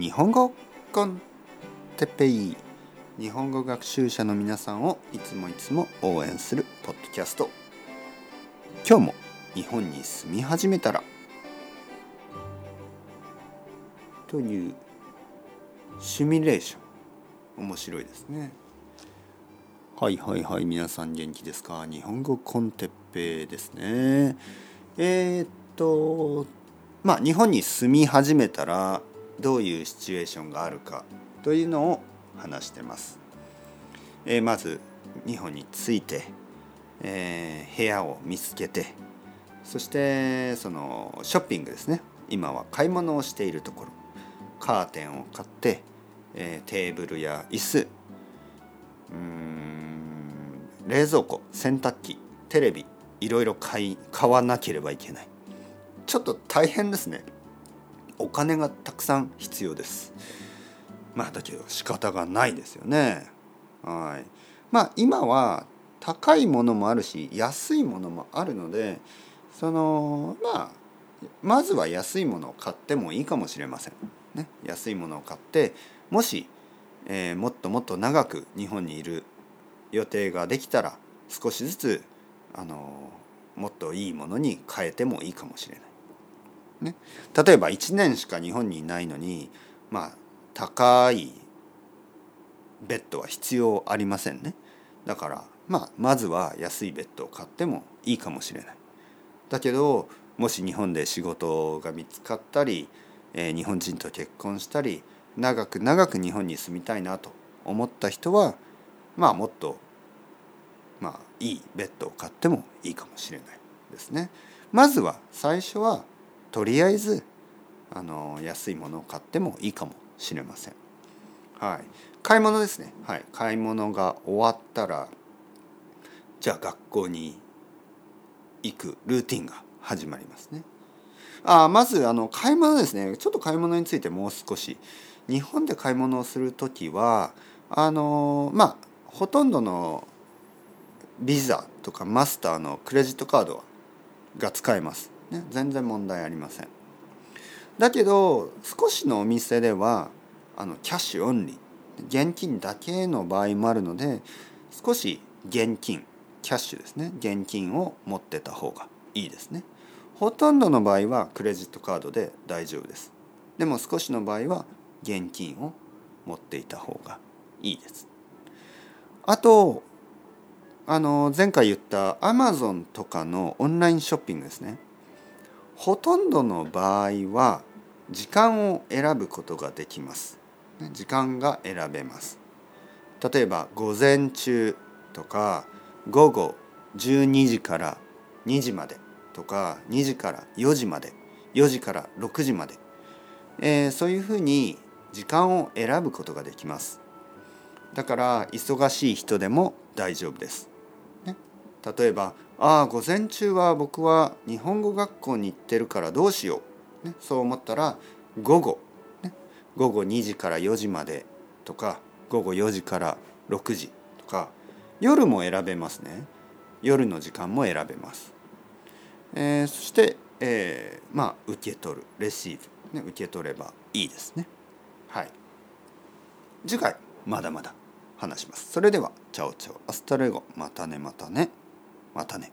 日本語コンテペイ。日本語学習者の皆さんをいつもいつも応援するポッドキャスト。今日も日本に住み始めたら。というシミュレーション。面白いですね。はいはいはい。皆さん元気ですか？日本語コンテッペイですね。えー、っとまあ日本に住み始めたらどういうシチュエーションがあるかというのを話してます。えー、まず日本に着いて、えー、部屋を見つけてそしてそのショッピングですね。今は買い物をしているところ。カーテンを買って、えー、テーブルや椅子うん冷蔵庫洗濯機テレビいろいろ買い買わなければいけない。ちょっと大変ですね。金がたくさん必要です。まあだけど仕方がないですよね。はい。まあ今は高いものもあるし安いものもあるのでそのまあまずは安いものを買ってもいいかもしれません、ね、安いものを買ってもし、えー、もっともっと長く日本にいる予定ができたら少しずつあのもっといいものに変えてもいいかもしれない。ね、例えば1年しか日本にいないのにまあ高いベッドは必要ありませんね。だからまあまずは安いベッドを買ってもいいかもしれない。だけどもし日本で仕事が見つかったり、えー、日本人と結婚したり長く長く日本に住みたいなと思った人はまあもっとまあいいベッドを買ってもいいかもしれないですね。まずは最初はとりあえずあの安いものを買ってもいいかもしれません。はい、買い物ですね、はい、買い物が終わったらじゃあ学校に行くルーティンが始まりますね。あまずあの買い物ですねちょっと買い物についてもう少し日本で買い物をする時はあのまあほとんどのビザとかマスターのクレジットカードが使えます。ね、全然問題ありません。だけど少しのお店ではあのキャッシュオンリー現金だけの場合もあるので少し現金キャッシュですね。現金を持ってた方がいいですね。ほとんどの場合はクレジットカードで大丈夫です。でも少しの場合は現金を持っていた方がいいです。あとあの前回言ったアマゾンとかのオンラインショッピングですね。ほとんどの場合は時間を選ぶことができます。時間が選べます。例えば午前中とか午後12時から2時までとか2時から4時まで4時から6時まで、えー、そういうふうに時間を選ぶことができます。だから忙しい人でも大丈夫です。ね、例えばああ午前中は僕は日本語学校に行ってるからどうしよう、ね、そう思ったら午後、ね、午後2時から4時までとか午後4時から6時とか夜も選べますね。夜の時間も選べます、えー、そして、えー、まあ受け取る。 receive、ね、受け取ればいいですね。はい。次回まだまだ話します。それでは Ciao ciao。 Hasta luego。またねまたね。またね。